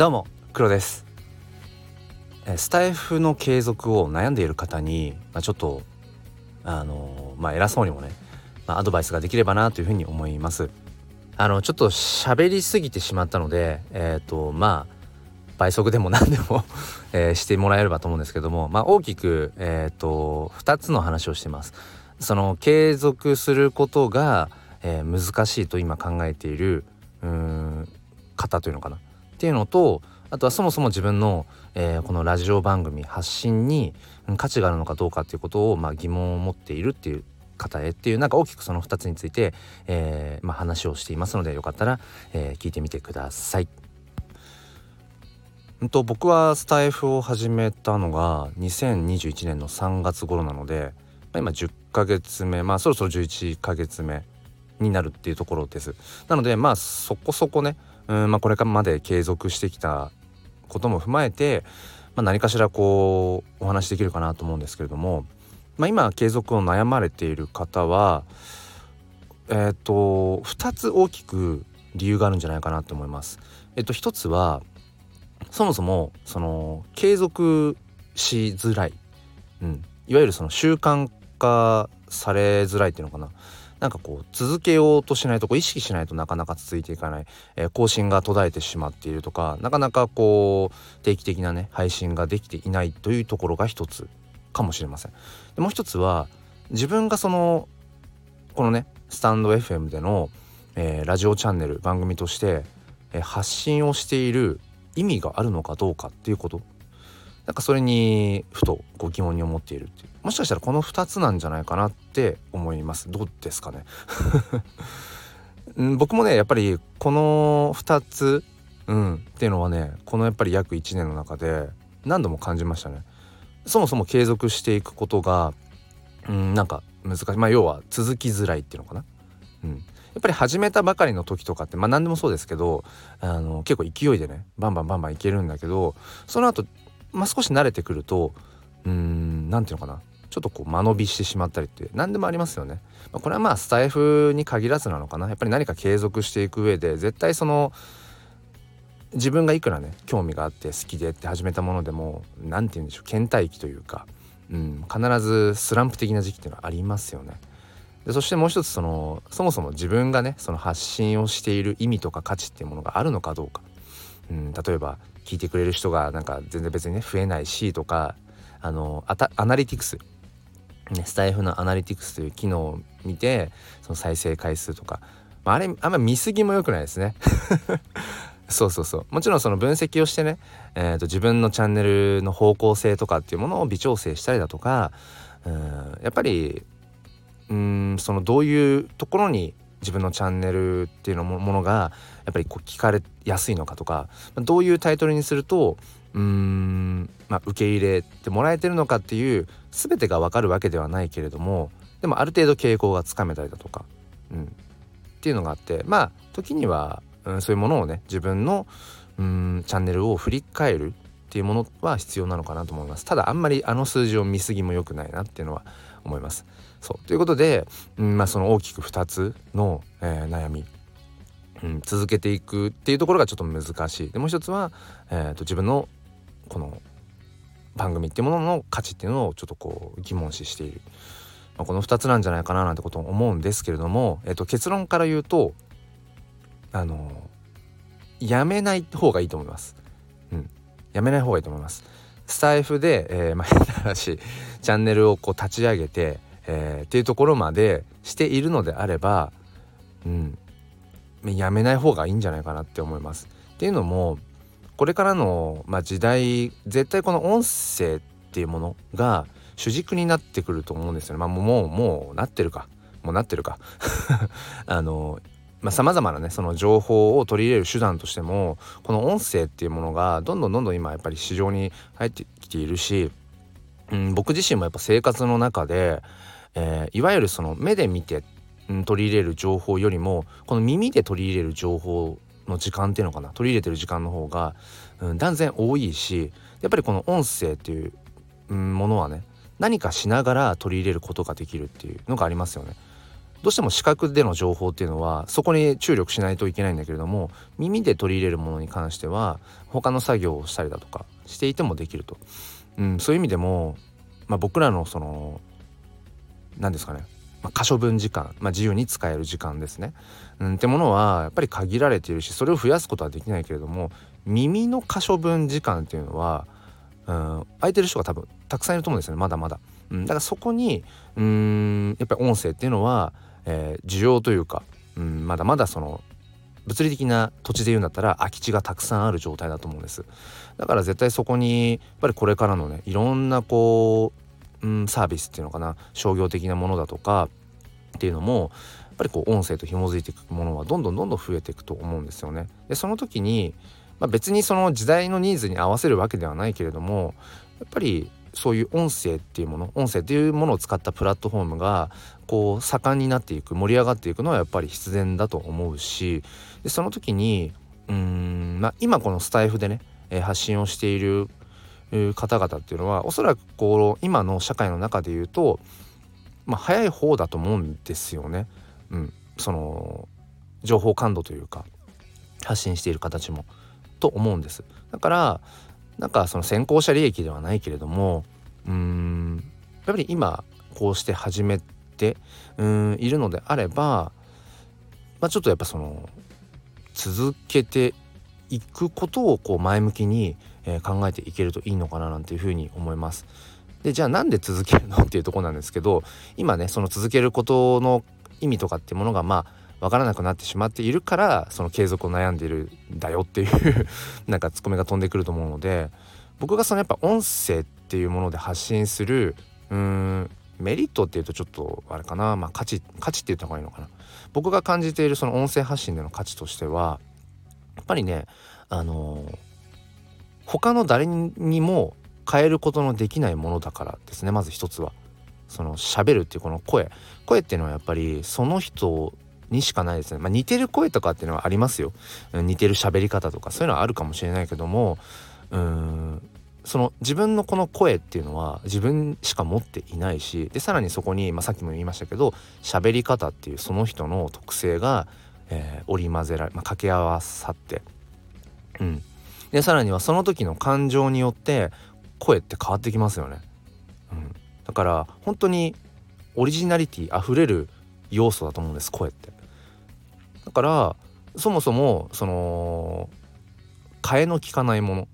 どうも黒です。スタイフの継続を悩んでいる方に、まあ、ちょっとあのまあ偉そうにもね、まあ、アドバイスができればなというふうに思います。あのちょっと喋りすぎてしまったのでえっ、ー、とまあ倍速でも何でも えー、してもらえればと思うんですけども、まあ、大きく、えーと、2つの話をしてます。その継続することが、えー、難しいと今考えているうん方というのかな。っていうのとあとはそもそも自分の、えー、このラジオ番組発信に価値があるのかどうかっていうことを、まあ、疑問を持っているっていう方へっていうなんか大きくその2つについて、えーまあ、話をしていますのでよかったら、えー、聞いてみてください。んと僕はスタイフを始めたのが2021年の3月頃なので、まあ、今10ヶ月目まあそろそろ11ヶ月目になるっていうところですなのでまあそこそこねうん、まあ、これからまで継続してきたことも踏まえて、まあ、何かしらこうお話しできるかなと思うんですけれども、まあ、今継続を悩まれている方はえっ、ー、と2つ大きく理由があるんじゃないかなと思います。えっと一つはそもそもその継続しづらい、うん、いわゆるその習慣化されづらいっていうのかな。なんかこう続けようとしないとこう意識しないとなかなか続いていかない、えー、更新が途絶えてしまっているとかなかなかこう定期的なね配信ができていないというところが一つかもしれません。でもう一つは自分がそのこのねスタンド FM での、えー、ラジオチャンネル番組として、えー、発信をしている意味があるのかどうかっていうことなんかそれにふとご疑問に思っているっていう。もしかしたらこの2つなんじゃないかなって思います。どうですかね。僕もねやっぱりこの2つ、うん、っていうのはねこのやっぱり約1年の中で何度も感じましたね。そもそも継続していくことがうんなんか難しい。まあ要は続きづらいっていうのかな。うん。やっぱり始めたばかりの時とかってまあ何でもそうですけどあの結構勢いでねバンバンバンバンいけるんだけどその後、まあ少し慣れてくるとうーん何て言うのかなちょっとこう間延びしてしまったりって何でもありますよね。まあ、これはまあスタイフに限らずなのかなやっぱり何か継続していく上で絶対その自分がいくらね興味があって好きでって始めたものでも何て言うんでしょう倦怠期というか、うん、必ずスランプ的な時期っていうのはありますよね。でそしてもう一つそのそもそも自分がねその発信をしている意味とか価値っていうものがあるのかどうか、うん、例えば聞いてくれる人がなんか全然別にね増えないしとかあのアナリティクス、ね、スタイフのアナリティクスという機能を見てその再生回数とか、まあ、あれあんま見過ぎも良くないですね。そうそうそう。もちろんその分析をしてね、えーと、自分のチャンネルの方向性とかっていうものを微調整したりだとかうんやっぱりうんそのどういうところに自分のチャンネルっていうのものがやっぱりこう聞かれやすいのかとかどういうタイトルにするとうーん、まあ、受け入れてもらえてるのかっていう全てが分かるわけではないけれどもでもある程度傾向がつかめたりだとか、うん、っていうのがあってまあ時には、うん、そういうものをね自分のうんチャンネルを振り返るっていうものは必要なのかなと思います。ただあんまりあの数字を見過ぎも良くないなっていうのは思います。そうということで、うんまあ、その大きく2つの、えー、悩み、うん、続けていくっていうところがちょっと難しいでもう一つは、えーと、自分のこの番組っていうものの価値っていうのをちょっとこう疑問視している、まあ、この2つなんじゃないかななんてことを思うんですけれども、えーと結論から言うとあのやめない方がいいと思います。うん、やめない方がいいと思います。スタイフで、えー、まあ、変な話チャンネルをこう立ち上げて、えー、っていうところまでしているのであれば、うん、やめない方がいいんじゃないかなって思います。っていうのもこれからの、まあ、時代絶対この音声っていうものが主軸になってくると思うんですよね。まあ、もうもうなってるかもうなってるか あのさまざ、まなねその情報を取り入れる手段としてもこの音声っていうものがどんどんどんどん今やっぱり市場に入ってきているし、うん、僕自身もやっぱ生活の中で、えー、いわゆるその目で見て、うん、取り入れる情報よりもこの耳で取り入れる情報の時間っていうのかな取り入れてる時間の方が、うん、断然多いしやっぱりこの音声っていう、うん、ものはね何かしながら取り入れることができるっていうのがありますよね。どうしても視覚での情報っていうのはそこに注力しないといけないんだけれども耳で取り入れるものに関しては他の作業をしたりだとかしていてもできると、うん、そういう意味でも、まあ、僕らのその何ですかね、まあ、可処分時間、まあ、自由に使える時間ですね、うん、ってものはやっぱり限られているしそれを増やすことはできないけれども耳の可処分時間っていうのは、うん、空いてる人が多分たくさんいると思うんですよねまだまだ。うん、だからそこにうんやっぱり音声っていうのは、えー、需要というか、うん、まだまだその物理的な土地で言うんだったら空き地がたくさんある状態だと思うんですだから絶対そこにやっぱりこれからのねいろんなこう、うん、サービスっていうのかな商業的なものだとかっていうのもやっぱりこう音声と紐づいていくものはどんどんどんどん増えていくと思うんですよね。でその時に、まあ、別にその時代のニーズに合わせるわけではないけれどもやっぱりそういう音声っていうもの音声っていうものを使ったプラットフォームがこう盛んになっていく盛り上がっていくのはやっぱり必然だと思うしでその時にうーん、まあ、今このスタイフでね、え、発信をしている方々っていうのはおそらくこう今の社会の中で言うと、まあ、早い方だと思うんですよね。うん、その情報感度というか発信している形もと思うんです。だからなんかその先行者利益ではないけれどもうーんやっぱり今こうして始めてうんいるのであれば、まあ、ちょっとやっぱその続けていくことをこう前向きに、えー、考えていけるといいのかななんていうふうに思います。でじゃあなんで続けるのっていうとこなんですけど今ねその続けることの意味とかっていうものがまあ分からなくなってしまっているからその継続を悩んでいるんだよっていう なんかツッコミが飛んでくると思うので僕がそのやっぱ音声っていうもので発信するうーんメリットっていうとちょっとあれかなまあ価値価値って言った方がいいのかな僕が感じているその音声発信での価値としてはやっぱりねあのー、他の誰にも変えることのできないものだからですねまず一つは。その喋るっていうこの声声っていうのはやっぱりその人にしかないですね。まあ、似てる声とかっていうのはありますよ。似てる喋り方とかそういうのはあるかもしれないけどもうーんその自分のこの声っていうのは自分しか持っていないしでさらにそこに、まあ、さっきも言いましたけど喋り方っていうその人の特性が、えー、織り交ぜられ、まあ、掛け合わさって、うん、でさらにはその時の感情によって声って変わってきますよね。うん、だから本当にオリジナリティあふれる要素だと思うんです声って。だからそもそもその替えの利かないもの、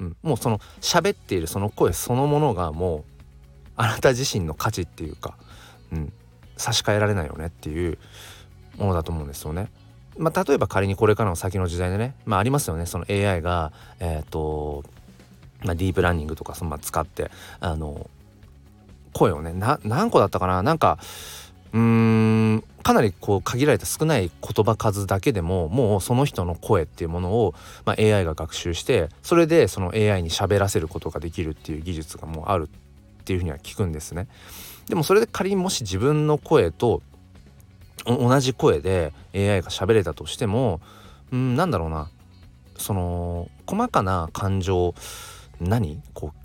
うん、もうその喋っているその声そのものがもうあなた自身の価値っていうか、うん、差し替えられないよねっていうものだと思うんですよね。まあ、例えば仮にこれからの先の時代でね、まあ、ありますよね。その AI が、えーとまあ、ディープランニングとかそのまあ使ってあの声をね何個だったかな？なんかうーんかなりこう限られた少ない言葉数だけでももうその人の声っていうものを、まあ、AI が学習してそれでその AI に喋らせることができるっていう技術がもうあるっていうふうには聞くんですね。でもそれで仮にもし自分の声と同じ声で AI が喋れたとしてもうんなんだろうなその細かな感情何？こう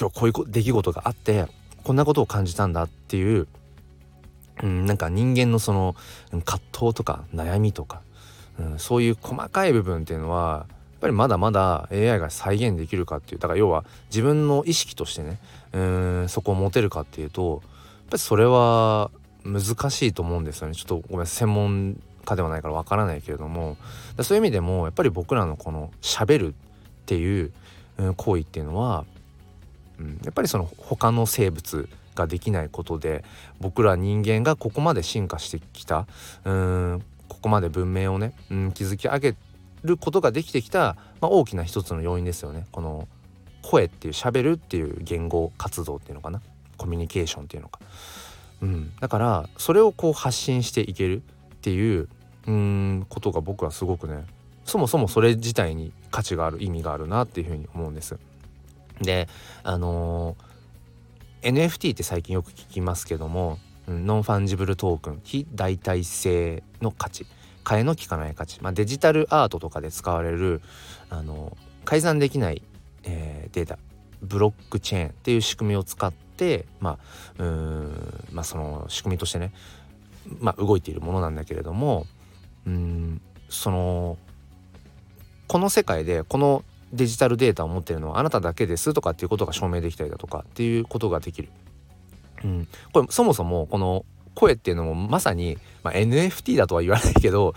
今日こういう出来事があってこんなことを感じたんだっていううん、なんか人間のその葛藤とか悩みとか、うん、そういう細かい部分っていうのはやっぱりまだまだ AI が再現できるかっていうだから要は自分の意識としてねうんそこを持てるかっていうとやっぱりそれは難しいと思うんですよね。ちょっとごめん専門家ではないからわからないけれどもそういう意味でもやっぱり僕らのこのしゃべるっていう、行為っていうのは、うん、やっぱりその他の生物ができないことで僕ら人間がここまで進化してきたうんここまで文明をね、うん、築き上げることができてきた、まあ、大きな一つの要因ですよね。この声っていう喋るっていう言語活動っていうのかなコミュニケーションっていうのか、うん、だからそれをこう発信していけるっていううんことが僕はすごくねそもそもそれ自体に価値がある意味があるなっていうふうに思うんです。であのー NFT って最近よく聞きますけども、うん、 non-fungible token 非代替性の価値替えの利かない価値、まあ、デジタルアートとかで使われるあの改ざんできない、えー、データブロックチェーンっていう仕組みを使ってまあうんまあその仕組みとしてねまあ、動いているものなんだけれどもうんそのこの世界でこのデジタルデータを持ってるのはあなただけですとかっていうことが証明できたりだとかっていうことができる。うん、これそもそもこの声っていうのもまさに、まあ、NFT だとは言わないけど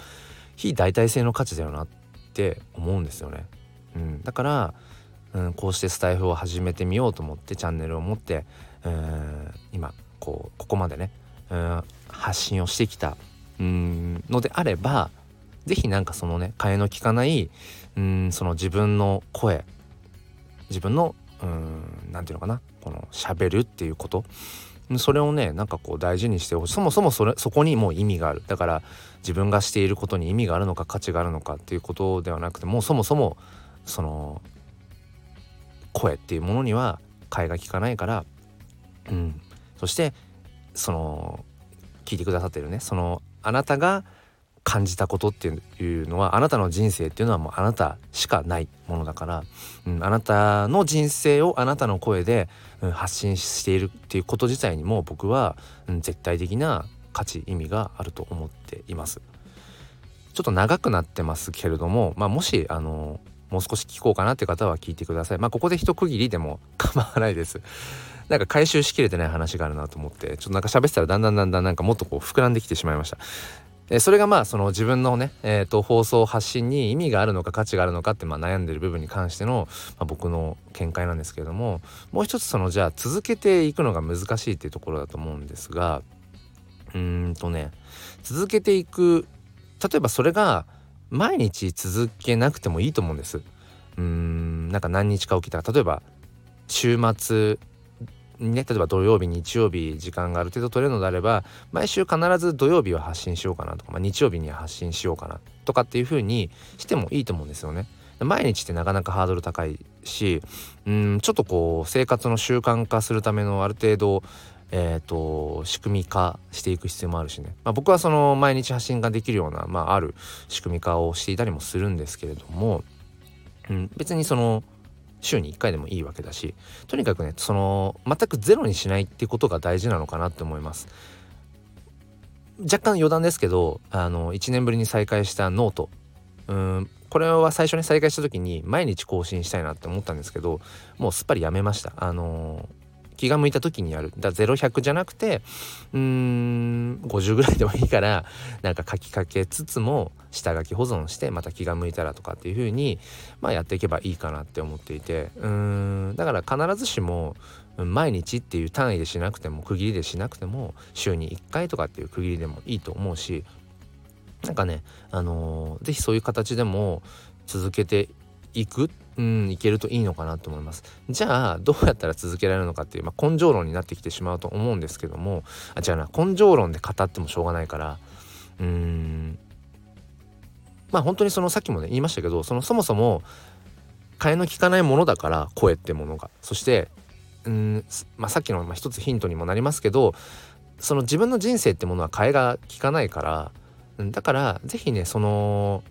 非代替性の価値だよなって思うんですよね。うん、だから、うん、こうしてスタイフを始めてみようと思ってチャンネルを持って、うん、今こうここまでね、うん、発信をしてきた、うん、のであれば是非なんかそのね替えの利かないうんその自分の声自分の何て言うのかなこの喋るっていうことそれをねなんかこう大事にしてほしい。そもそもそれそこにもう意味がある。だから自分がしていることに意味があるのか価値があるのかっていうことではなくてもうそもそもその声っていうものには替えが利かないからうん。そしてその聞いてくださってるねそのあなたが感じたことっていうのはあなたの人生っていうのはもうあなたしかないものだから、うん、あなたの人生をあなたの声で、うん、発信しているっていうこと自体にも僕は、うん、絶対的な価値意味があると思っています。ちょっと長くなってますけれども、まあ、もしあのもう少し聞こうかなって方は聞いてください。まあここで一区切りでも構わないです。なんか回収しきれてない話があるなと思ってちょっとなんか喋ってたらだんだんだんだんなんかもっとこう膨らんできてしまいました。えそれがまあその自分のね、えー、と放送発信に意味があるのか価値があるのかってまあ悩んでる部分に関しての、まあ、僕の見解なんですけれどももう一つそのじゃあ続けていくのが難しいっていうところだと思うんですがうーんとね続けていく例えばそれが毎日続けなくてもいいと思うんです。うーんなんか何日か起きた例えば週末ね例えば土曜日日曜日時間がある程度取れるのであれば毎週必ず土曜日は発信しようかなとか、まあ、日曜日には発信しようかなとかっていう風にしてもいいと思うんですよね。毎日ってなかなかハードル高いしうんちょっとこう生活の習慣化するためのある程度えーと、仕組み化していく必要もあるしね、まあ、僕はその毎日発信ができるような、まあ、ある仕組み化をしていたりもするんですけれども、うん、別にその週に1回でもいいわけだしとにかくねその全くゼロにしないってことが大事なのかなって思います。若干余談ですけどあの1年ぶりに再開したノート。うんこれは最初に再開した時に毎日更新したいなって思ったんですけどもうすっぱりやめました。あの気が向いた時にやる。だから0100じゃなくてうーん50ぐらいでもいいからなんか書きかけつつも下書き保存してまた気が向いたらとかっていう風にまあやっていけばいいかなって思っていて。うーんだから必ずしも毎日っていう単位でしなくても区切りでしなくても週に1回とかっていう区切りでもいいと思うしなんかねあのー、是非そういう形でも続けていくうんいけるといいのかなと思います。じゃあどうやったら続けられるのかっていう、まあ、根性論になってきてしまうと思うんですけどもあ違うな根性論で語ってもしょうがないからうーんまあ本当にそのさっきもね言いましたけどそのそもそも替えの利かないものだから声ってものが。そしてうん、まあ、さっきの、一つヒントにもなりますけどその自分の人生ってものは替えが利かないからだから是非ねその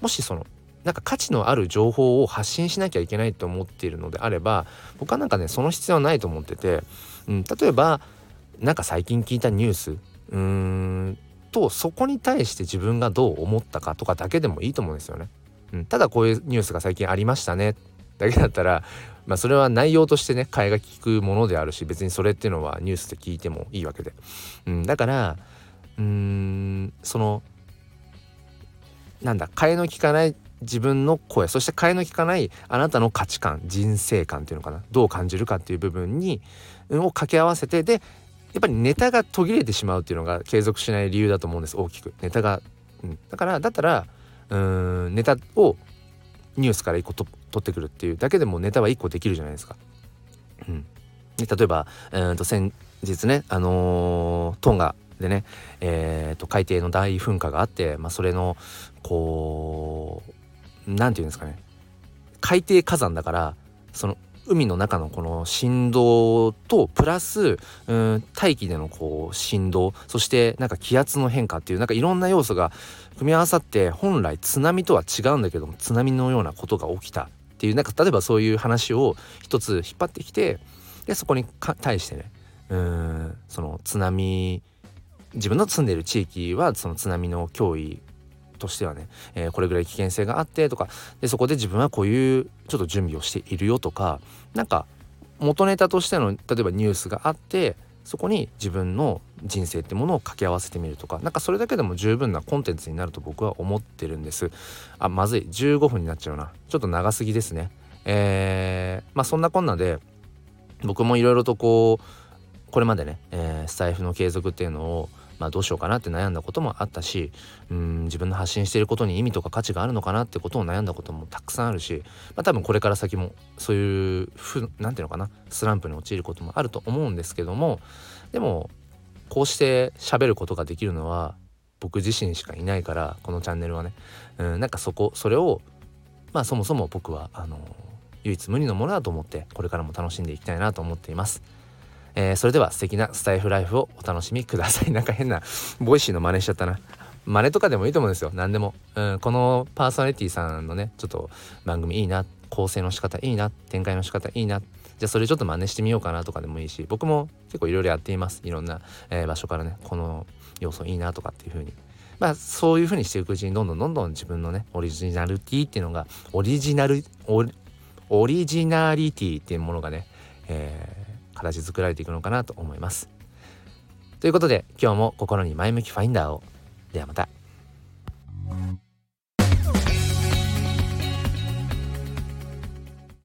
もしそのなんか価値のある情報を発信しなきゃいけないと思っているのであれば僕はなんかねその必要はないと思ってて、うん、例えばなんか最近聞いたニュースうーんとそこに対して自分がどう思ったかとかだけでもいいと思うんですよね。うん、ただこういうニュースが最近ありましたねだけだったら、まあ、それは内容としてね替えが利くものであるし別にそれっていうのはニュースで聞いてもいいわけで、うん、だからうーんそのなんだ替えの利かない自分の声そして替えの利かないあなたの価値観人生観っていうのかなどう感じるかっていう部分にを掛け合わせてでやっぱりネタが途切れてしまうっていうのが継続しない理由だと思うんです大きく。ネタが、うん、だからだったらうんネタをニュースから1個と取ってくるっていうだけでもネタは1個できるじゃないですか。うん、で例えば、えー、と先日ねあのー、トンガでね、えー、と海底の大噴火があって、まあ、それのこう何て言うんですかね。海底火山だからその海の中のこの振動とプラスうん大気でのこう振動そしてなんか気圧の変化っていうなんかいろんな要素が組み合わさって本来津波とは違うんだけども津波のようなことが起きたっていうなんか例えばそういう話を一つ引っ張ってきてでそこに対してねうんその津波自分の住んでいる地域はその津波の脅威としてはね、えー、これぐらい危険性があってとかでそこで自分はこういうちょっと準備をしているよとかなんか元ネタとしての例えばニュースがあってそこに自分の人生ってものを掛け合わせてみるとか何かそれだけでも十分なコンテンツになると僕は思ってるんです。あまずい。15分になっちゃうな。ちょっと長すぎですね。えー、まあそんなこんなで僕もいろいろとこうこれまでね、えー、スタイフの継続っていうのをまあ、どうしようかなって悩んだこともあったしうん自分の発信していることに意味とか価値があるのかなってことを悩んだこともたくさんあるし、まあ、多分これから先もそういうふなんていうのかなスランプに陥ることもあると思うんですけどもでもこうして喋ることができるのは僕自身しかいないからこのチャンネルはねうんなんかそこそれをまあそもそも僕はあの唯一無二のものだと思ってこれからも楽しんでいきたいなと思っています。えー、それでは素敵なスタエフライフをお楽しみください。なんか変な Voicy の真似しちゃったな。真似とかでもいいと思うんですよ。何でも。うん、このパーソナリティさんのね、ちょっと番組いいな、構成の仕方いいな、展開の仕方いいな。じゃあそれちょっと真似してみようかなとかでもいいし、僕も結構いろいろやっています。いろんな、えー、場所からね、この要素いいなとかっていう風に。まあそういう風にしていくうちにどんどんどんどん自分のね、オリジナルティっていうのが、オリジナル、オリジナリティっていうものがね、えー形作られていくのかなと思います。ということで今日も心に前向きファインダーをではまた。